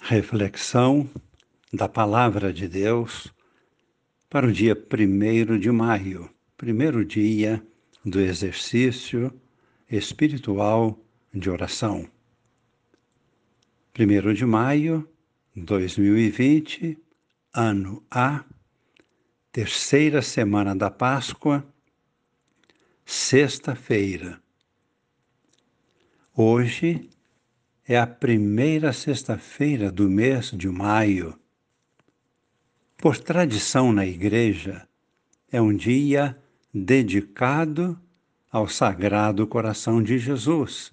Reflexão da Palavra de Deus para o dia 1 de maio, primeiro dia do exercício espiritual de oração. 1 de maio 2020, ano A, terceira semana da Páscoa, sexta-feira. Hoje é a primeira sexta-feira do mês de maio. Por tradição na Igreja, é um dia dedicado ao Sagrado Coração de Jesus.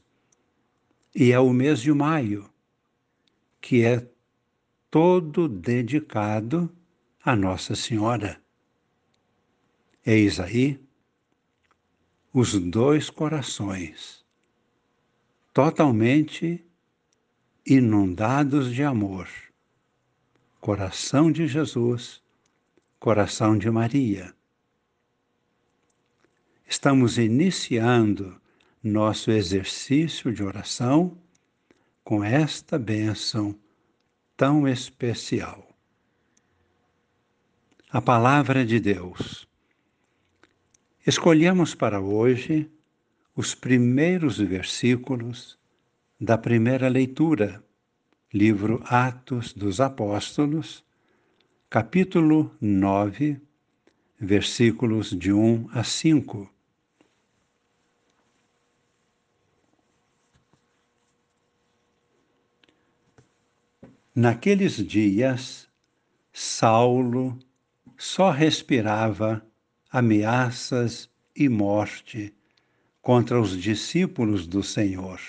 E é o mês de maio, que é todo dedicado a Nossa Senhora. Eis aí os dois corações, totalmente inundados de amor. Coração de Jesus, coração de Maria. Estamos iniciando nosso exercício de oração com esta bênção tão especial. A Palavra de Deus. Escolhemos para hoje os primeiros versículos da primeira leitura, livro Atos dos Apóstolos, capítulo 9, versículos de 1 a 5. Naqueles dias, Saulo só respirava ameaças e morte contra os discípulos do Senhor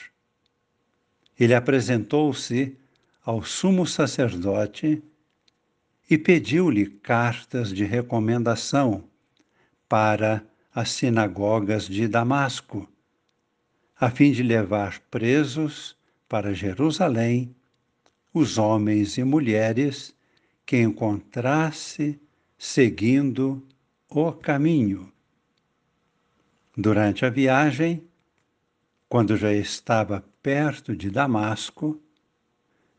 ele apresentou-se ao sumo sacerdote e pediu-lhe cartas de recomendação para as sinagogas de Damasco, a fim de levar presos para Jerusalém os homens e mulheres que encontrasse seguindo o caminho. Durante a viagem, quando já estava perto de Damasco,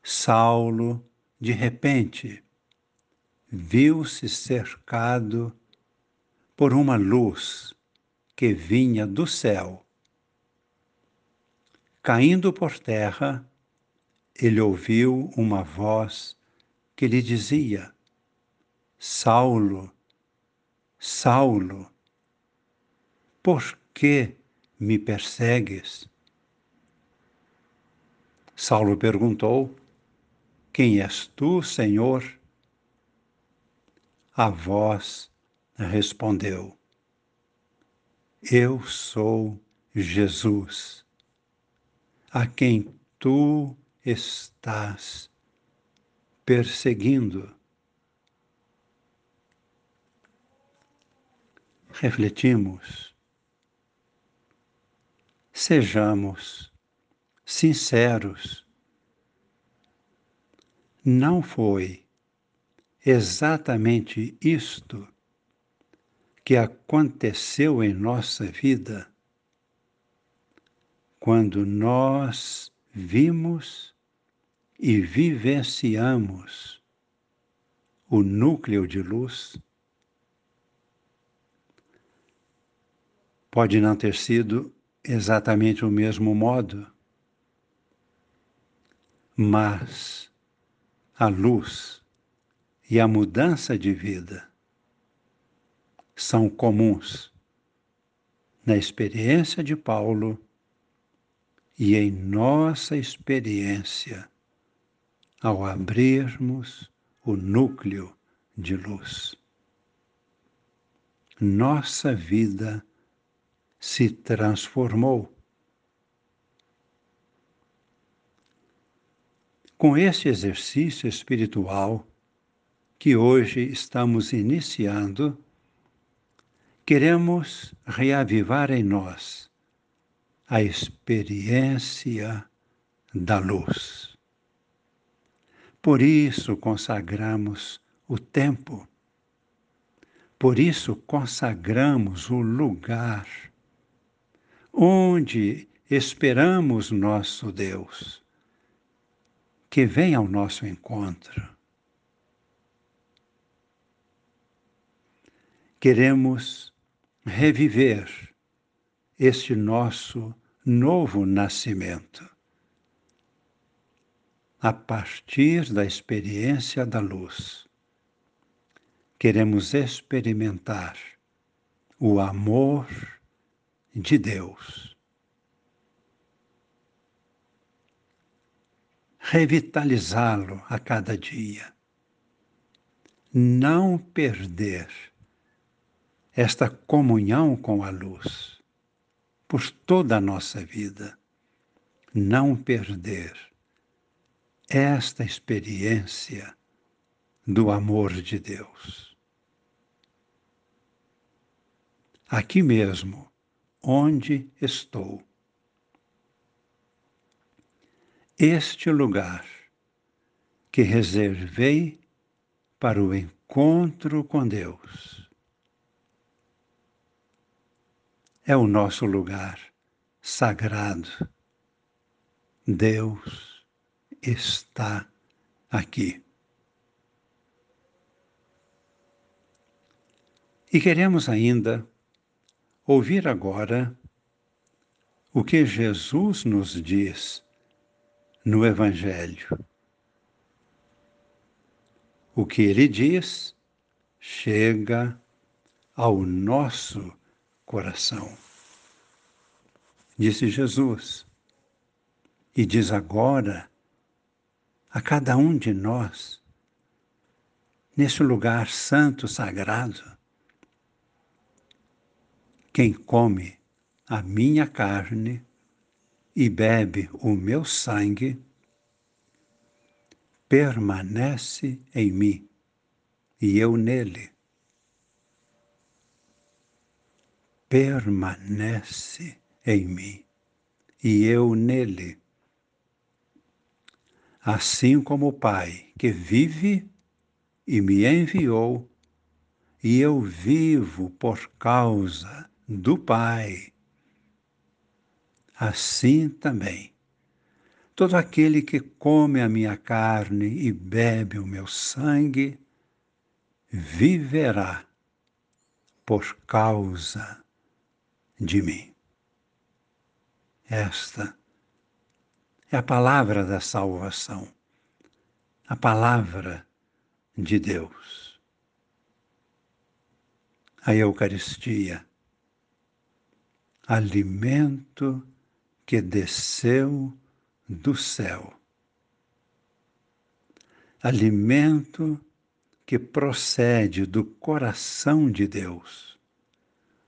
Saulo, de repente, viu-se cercado por uma luz que vinha do céu. Caindo por terra, ele ouviu uma voz que lhe dizia: Saulo, Saulo, por que me persegues? Saulo perguntou: Quem és tu, Senhor? A voz respondeu: Eu sou Jesus, a quem tu estás perseguindo. Refletimos. Sejamos sinceros. Não foi exatamente isto que aconteceu em nossa vida quando nós vimos e vivenciamos o núcleo de luz? Pode não ter sido exatamente o mesmo modo, mas a luz e a mudança de vida são comuns na experiência de Paulo e em nossa experiência ao abrirmos o núcleo de luz. Nossa vida se transformou Com este exercício espiritual que hoje estamos iniciando, queremos reavivar em nós a experiência da luz. Por isso consagramos o tempo, por isso consagramos o lugar onde esperamos nosso Deus que vem ao nosso encontro. Queremos reviver este nosso novo nascimento a partir da experiência da luz. Queremos experimentar o amor de Deus. Revitalizá-lo a cada dia. Não perder esta comunhão com a luz por toda a nossa vida. Não perder esta experiência do amor de Deus. Aqui mesmo, onde estou. Este lugar que reservei para o encontro com Deus é o nosso lugar sagrado. Deus está aqui. E queremos ainda ouvir agora o que Jesus nos diz no Evangelho. O que ele diz chega ao nosso coração. Disse Jesus, e diz agora a cada um de nós, nesse lugar santo, sagrado, quem come a minha carne e bebe o meu sangue, permanece em mim e eu nele. Permanece em mim e eu nele. Assim como o Pai que vive e me enviou, e eu vivo por causa do Pai. Assim também, todo aquele que come a minha carne e bebe o meu sangue, viverá por causa de mim. Esta é a palavra da salvação, a palavra de Deus. A Eucaristia alimento que desceu do céu. Alimento que procede do coração de Deus,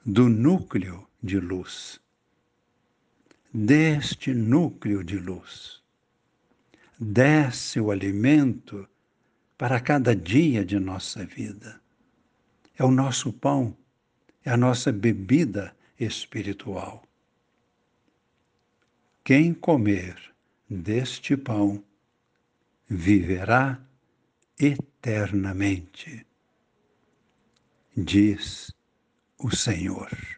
do núcleo de luz. Deste núcleo de luz, desce o alimento para cada dia de nossa vida. É o nosso pão, é a nossa bebida espiritual. Quem comer deste pão viverá eternamente, diz o Senhor.